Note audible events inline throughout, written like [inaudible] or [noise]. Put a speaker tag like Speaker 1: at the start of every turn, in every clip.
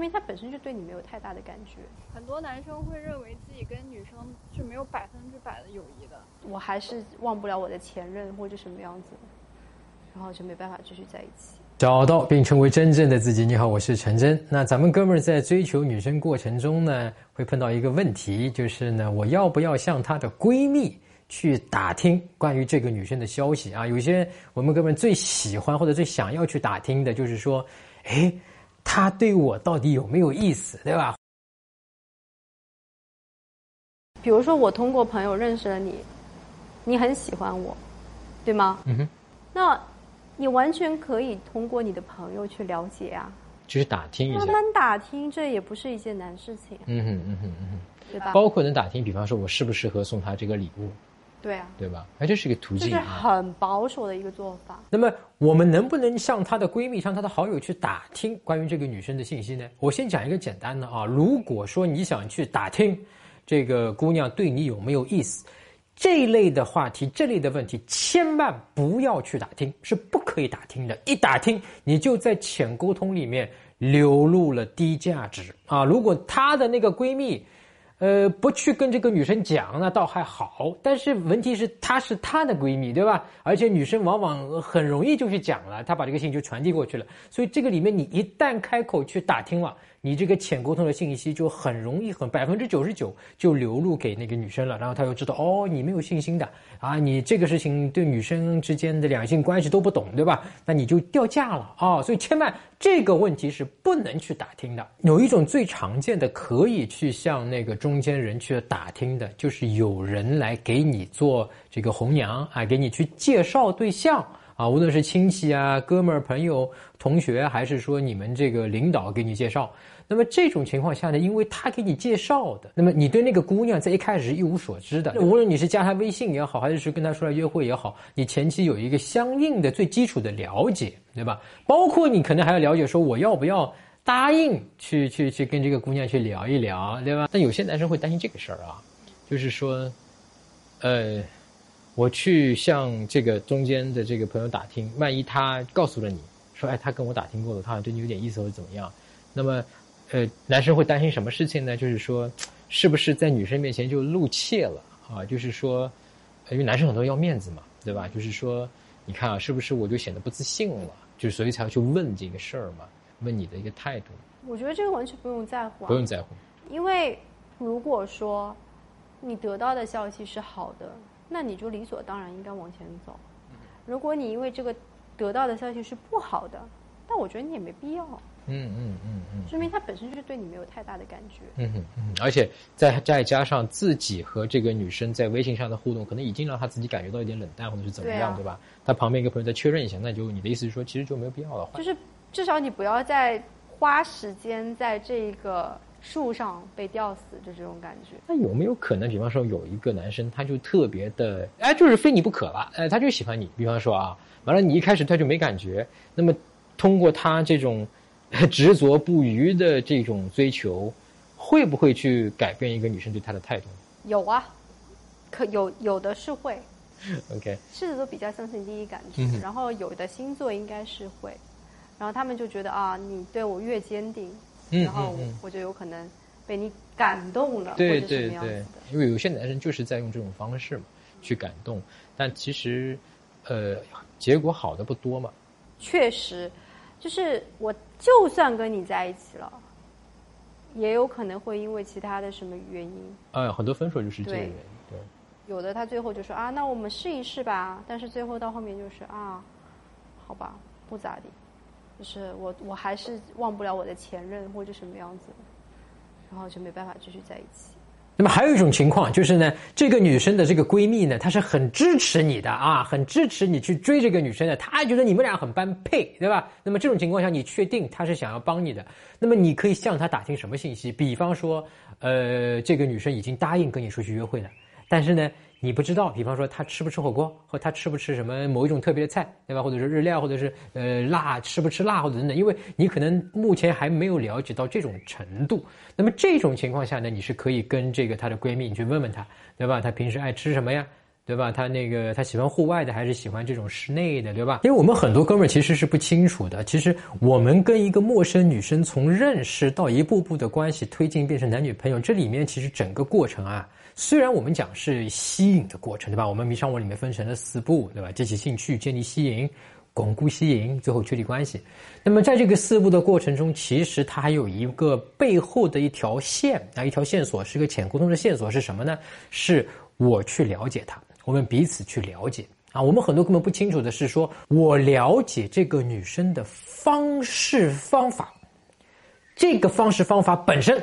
Speaker 1: 明他本身就对你没有太大的感觉。
Speaker 2: 很多男生会认为自己跟女生是没有百分之百的友谊的。
Speaker 1: 我还是忘不了我的前任或者什么样子，然后就没办法继续在一起。
Speaker 3: 找到并成为真正的自己。你好，我是陈真。那咱们哥们儿在追求女生过程中呢，会碰到一个问题，就是呢，我要不要向她的闺蜜去打听关于这个女生的消息啊？有些我们哥们儿最喜欢或者最想要去打听的，就是说，哎，她对我到底有没有意思，对吧？
Speaker 1: 比如说，我通过朋友认识了你，你很喜欢我，对吗？嗯哼。那你完全可以通过你的朋友去了解啊，
Speaker 3: 就是打听一下。
Speaker 1: 慢慢打听，这也不是一件难事情。嗯哼嗯
Speaker 3: 哼嗯哼，
Speaker 1: 对吧？
Speaker 3: 包括能打听，比方说我适不适合送他这个礼物。
Speaker 1: 对啊。
Speaker 3: 对吧？那这是一个途径。这
Speaker 1: 是很保守的一个做法。
Speaker 3: 那么我们能不能向她的闺蜜、向她的好友去打听关于这个女生的信息呢？我先讲一个简单的啊，如果说你想去打听这个姑娘对你有没有意思。这一类的话题，这类的问题，千万不要去打听，是不可以打听的。一打听，你就在浅沟通里面流露了低价值啊！如果她的那个闺蜜，呃，不去跟这个女生讲，那倒还好。但是问题是，她是她的闺蜜，对吧？而且女生往往很容易就去讲了，她把这个信就传递过去了。所以这个里面，你一旦开口去打听了。你这个浅沟通的信息就很容易，很百分之九十九就流露给那个女生了，然后她又知道哦，你没有信心的啊，你这个事情对女生之间的两性关系都不懂，对吧？那你就掉价了啊！所以千万这个问题是不能去打听的。有一种最常见的可以去向那个中间人去打听的，就是有人来给你做这个红娘啊，给你去介绍对象。啊，无论是亲戚啊、哥们儿、朋友、同学，还是说你们这个领导给你介绍，那么这种情况下呢，因为他给你介绍的，那么你对那个姑娘在一开始是一无所知的。无论你是加她微信也好，还是说跟她出来约会也好，你前期有一个相应的最基础的了解，对吧？包括你可能还要了解说我要不要答应去去去跟这个姑娘去聊一聊，对吧？但有些男生会担心这个事儿啊，就是说，呃。我去向这个中间的这个朋友打听，万一他告诉了你说，哎，他跟我打听过了，他好像对你有点意思或者怎么样，那么，呃，男生会担心什么事情呢？就是说，是不是在女生面前就露怯了啊？就是说，因为男生很多要面子嘛，对吧？就是说，你看啊，是不是我就显得不自信了？就所以才要去问这个事儿嘛，问你的一个态度。
Speaker 1: 我觉得这个完全不用在乎，
Speaker 3: 不用在乎，
Speaker 1: 因为如果说你得到的消息是好的。那你就理所当然应该往前走。如果你因为这个得到的消息是不好的，但我觉得你也没必要。嗯嗯嗯嗯，说明他本身就是对你没有太大的感觉。嗯
Speaker 3: 哼嗯，而且再再加上自己和这个女生在微信上的互动，可能已经让他自己感觉到一点冷淡或者是怎么样，对吧？他旁边一个朋友再确认一下，那就你的意思是说，其实就没有必要了。
Speaker 1: 就是至少你不要再花时间在这个。树上被吊死就这种感觉，
Speaker 3: 那有没有可能？比方说，有一个男生，他就特别的，哎，就是非你不可了，哎，他就喜欢你。比方说啊，完了，你一开始他就没感觉，那么通过他这种 [laughs] 执着不渝的这种追求，会不会去改变一个女生对他的态度？
Speaker 1: 有啊，可有有的是会。
Speaker 3: OK，
Speaker 1: 狮子座比较相信第一感觉，然后有的星座应该是会，然后他们就觉得啊，你对我越坚定。然后我就有可能被你感动了，
Speaker 3: 对对对，因为有些男生就是在用这种方式嘛去感动，但其实呃结果好的不多嘛。
Speaker 1: 确实，就是我就算跟你在一起了，也有可能会因为其他的什么原因。
Speaker 3: 哎，很多分手就是这个原因。对，
Speaker 1: 有的他最后就说啊，那我们试一试吧。但是最后到后面就是啊，好吧，不咋地。就是我，我还是忘不了我的前任或者什么样子，然后就没办法继续在一起。
Speaker 3: 那么还有一种情况就是呢，这个女生的这个闺蜜呢，她是很支持你的啊，很支持你去追这个女生的，她觉得你们俩很般配，对吧？那么这种情况下，你确定她是想要帮你的？那么你可以向她打听什么信息？比方说，呃，这个女生已经答应跟你出去约会了，但是呢？你不知道，比方说他吃不吃火锅，或他吃不吃什么某一种特别的菜，对吧？或者是日料，或者是呃辣，吃不吃辣，或者等等。因为你可能目前还没有了解到这种程度。那么这种情况下呢，你是可以跟这个她的闺蜜你去问问她，对吧？她平时爱吃什么呀？对吧？他那个他喜欢户外的还是喜欢这种室内的，对吧？因为我们很多哥们儿其实是不清楚的。其实我们跟一个陌生女生从认识到一步步的关系推进变成男女朋友，这里面其实整个过程啊，虽然我们讲是吸引的过程，对吧？我们迷上我里面分成了四步，对吧？激起兴趣，建立吸引。巩固吸引，最后确立关系。那么在这个四步的过程中，其实它还有一个背后的一条线啊，一条线索是个潜沟通的线索是什么呢？是我去了解他，我们彼此去了解啊。我们很多根本不清楚的是，说我了解这个女生的方式方法，这个方式方法本身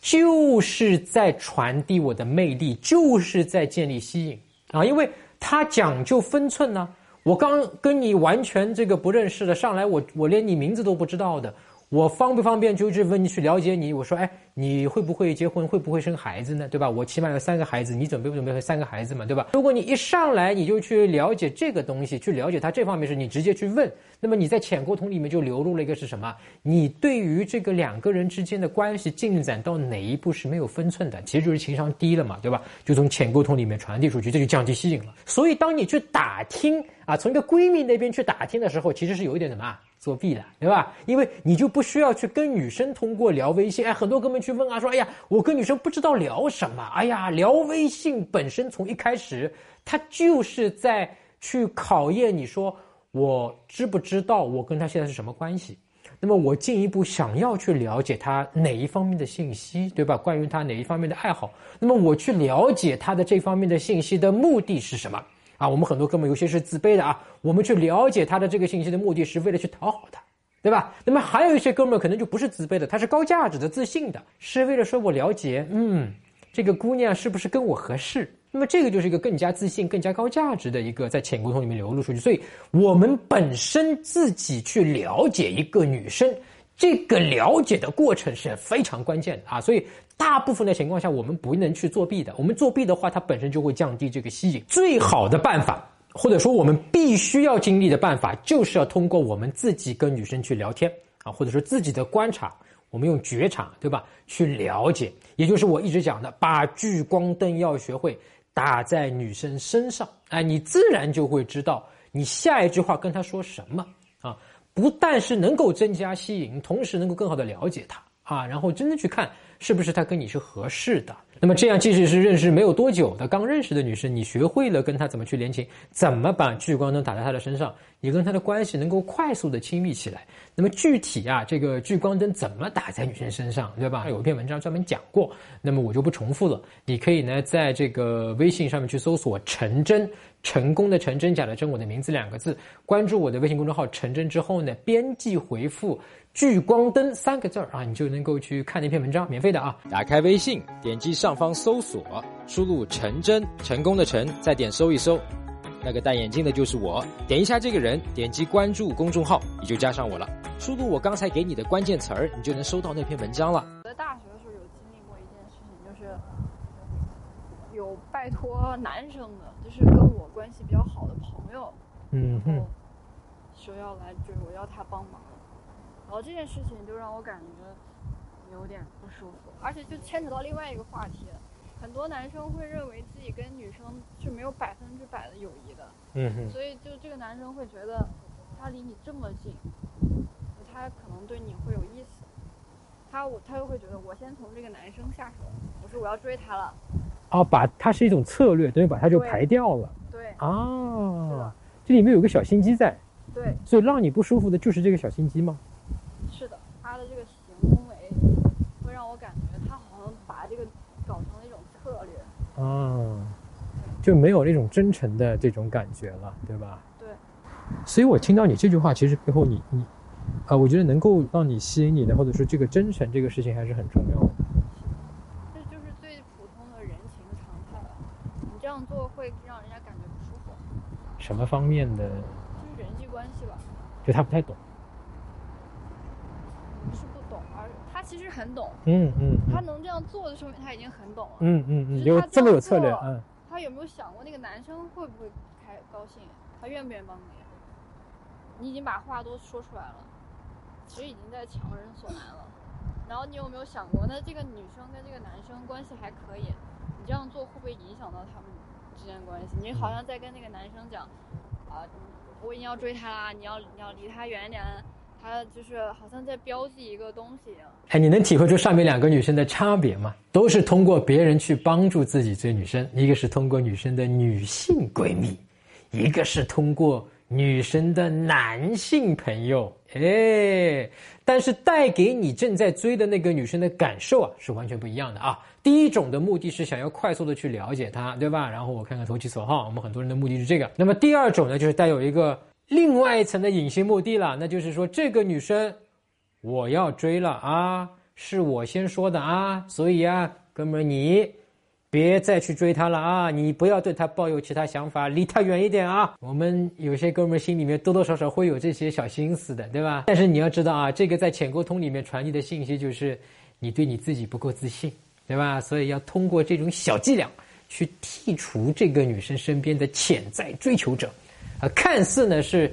Speaker 3: 就是在传递我的魅力，就是在建立吸引啊，因为它讲究分寸呢。我刚跟你完全这个不认识的上来，我我连你名字都不知道的，我方不方便就问你去了解你？我说，哎，你会不会结婚？会不会生孩子呢？对吧？我起码有三个孩子，你准备不准备三个孩子嘛？对吧？如果你一上来你就去了解这个东西，去了解他这方面事，你直接去问，那么你在浅沟通里面就流露了一个是什么？你对于这个两个人之间的关系进展到哪一步是没有分寸的，其实就是情商低了嘛，对吧？就从浅沟通里面传递出去，这就降低吸引了。所以当你去打听。啊，从一个闺蜜那边去打听的时候，其实是有一点什么作弊了，对吧？因为你就不需要去跟女生通过聊微信，哎，很多哥们去问啊，说，哎呀，我跟女生不知道聊什么，哎呀，聊微信本身从一开始，他就是在去考验你说，我知不知道我跟他现在是什么关系？那么我进一步想要去了解他哪一方面的信息，对吧？关于他哪一方面的爱好？那么我去了解他的这方面的信息的目的是什么？啊，我们很多哥们有些是自卑的啊，我们去了解他的这个信息的目的是为了去讨好他，对吧？那么还有一些哥们可能就不是自卑的，他是高价值的、自信的，是为了说我了解，嗯，这个姑娘是不是跟我合适？那么这个就是一个更加自信、更加高价值的一个在潜沟通里面流露出去。所以，我们本身自己去了解一个女生。这个了解的过程是非常关键的啊，所以大部分的情况下，我们不能去作弊的。我们作弊的话，它本身就会降低这个吸引。最好的办法，或者说我们必须要经历的办法，就是要通过我们自己跟女生去聊天啊，或者说自己的观察，我们用觉察，对吧？去了解，也就是我一直讲的，把聚光灯要学会打在女生身上，哎，你自然就会知道你下一句话跟她说什么啊。不但是能够增加吸引，同时能够更好的了解他啊，然后真的去看是不是他跟你是合适的。那么这样，即使是认识没有多久的刚认识的女生，你学会了跟她怎么去联情，怎么把聚光灯打在她的身上，你跟她的关系能够快速的亲密起来。那么具体啊，这个聚光灯怎么打在女生身上，对吧？有一篇文章专门讲过，那么我就不重复了。你可以呢，在这个微信上面去搜索“陈真”。成功的陈真假的真，我的名字两个字，关注我的微信公众号“陈真”之后呢，编辑回复“聚光灯”三个字儿啊，你就能够去看那篇文章，免费的啊。
Speaker 4: 打开微信，点击上方搜索，输入“陈真”，成功的陈，再点搜一搜，那个戴眼镜的就是我，点一下这个人，点击关注公众号，你就加上我了。输入我刚才给你的关键词儿，你就能收到那篇文章了。
Speaker 2: 我在大学的时候有经历过一件事情，就是有拜托男生的。就是跟我关系比较好的朋友，
Speaker 3: 嗯哼，
Speaker 2: 说要来追我，要他帮忙，然后这件事情就让我感觉有点不舒服，而且就牵扯到另外一个话题，很多男生会认为自己跟女生是没有百分之百的友谊的，
Speaker 3: 嗯哼，
Speaker 2: 所以就这个男生会觉得他离你这么近，他可能对你会有意思，他我他又会觉得我先从这个男生下手，我说我要追他了。
Speaker 3: 哦，把他是一种策略，等于把他就排掉了。
Speaker 2: 对
Speaker 3: 啊，这里面有个小心机在。
Speaker 2: 对，
Speaker 3: 所以让你不舒服的就是这个小心机吗？
Speaker 2: 是的，他的这个行为会让我感觉他好像把这个搞成了一种策略。
Speaker 3: 啊，就没有那种真诚的这种感觉了，对吧？
Speaker 2: 对。
Speaker 3: 所以我听到你这句话，其实背后你你，啊，我觉得能够让你吸引你的，或者说这个真诚这个事情还是很重要的。
Speaker 2: 这就是最普通的人情常态了。你这样做会让人家感觉不舒服。
Speaker 3: 什么方面的？
Speaker 2: 就是人际关系吧。
Speaker 3: 就他不太懂。
Speaker 2: 不是不懂，而他其实很懂。
Speaker 3: 嗯嗯。
Speaker 2: 他能这样做的说明他已经很懂了。
Speaker 3: 嗯嗯嗯。
Speaker 2: 有
Speaker 3: 这么有策略。嗯。
Speaker 2: 他有没有想过那个男生会不会开高兴？他愿不愿意帮你？你已经把话都说出来了，其实已经在强人所难了。然后你有没有想过，那这个女生跟这个男生关系还可以，你这样做会不会影响到他们？之间的关系。你好像在跟那个男生讲，啊、我已经要追他啦，你要你要离他远一点，他就是好像在标记一个东西一样。
Speaker 3: 哎，你能体会出上面两个女生的差别吗？都是通过别人去帮助自己追女生，一个是通过女生的女性闺蜜，一个是通过女生的男性朋友。哎，但是带给你正在追的那个女生的感受啊，是完全不一样的啊。第一种的目的是想要快速的去了解她，对吧？然后我看看投其所好，我们很多人的目的是这个。那么第二种呢，就是带有一个另外一层的隐形目的了，那就是说这个女生我要追了啊，是我先说的啊，所以啊，哥们儿你别再去追她了啊，你不要对她抱有其他想法，离她远一点啊。我们有些哥们儿心里面多多少少会有这些小心思的，对吧？但是你要知道啊，这个在浅沟通里面传递的信息就是你对你自己不够自信，对吧？所以要通过这种小伎俩去剔除这个女生身边的潜在追求者，啊，看似呢是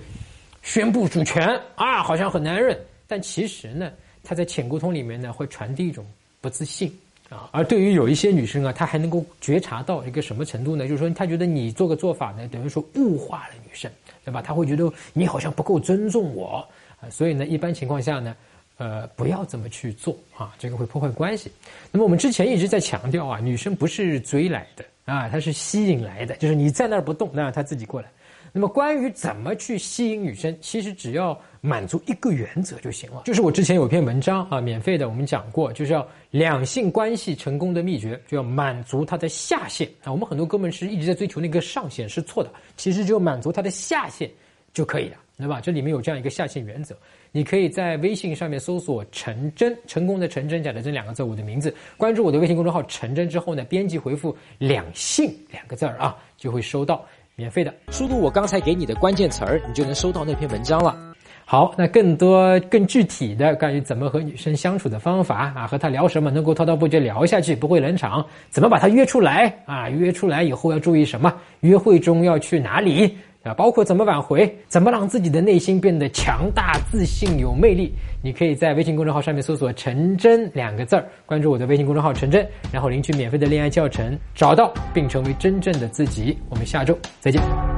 Speaker 3: 宣布主权啊，好像很男人，但其实呢，他在潜沟通里面呢会传递一种不自信啊。而对于有一些女生啊，她还能够觉察到一个什么程度呢？就是说，她觉得你做个做法呢，等于说物化了女生，对吧？她会觉得你好像不够尊重我啊，所以呢，一般情况下呢。呃，不要这么去做啊，这个会破坏关系。那么我们之前一直在强调啊，女生不是追来的啊，她是吸引来的，就是你在那儿不动，那她自己过来。那么关于怎么去吸引女生，其实只要满足一个原则就行了。就是我之前有篇文章啊，免费的，我们讲过，就是要两性关系成功的秘诀，就要满足她的下限啊。我们很多哥们是一直在追求那个上限，是错的。其实就满足她的下限就可以了，对吧？这里面有这样一个下限原则。你可以在微信上面搜索“陈真”，成功的陈真，讲的这两个字，我的名字，关注我的微信公众号“陈真”之后呢，编辑回复“两性”两个字儿啊，就会收到免费的。
Speaker 4: 输入我刚才给你的关键词儿，你就能收到那篇文章了。
Speaker 3: 好，那更多更具体的关于怎么和女生相处的方法啊，和她聊什么能够滔滔不绝聊下去，不会冷场，怎么把她约出来啊？约出来以后要注意什么？约会中要去哪里？啊，包括怎么挽回，怎么让自己的内心变得强大、自信、有魅力。你可以在微信公众号上面搜索“陈真”两个字儿，关注我的微信公众号“陈真”，然后领取免费的恋爱教程，找到并成为真正的自己。我们下周再见。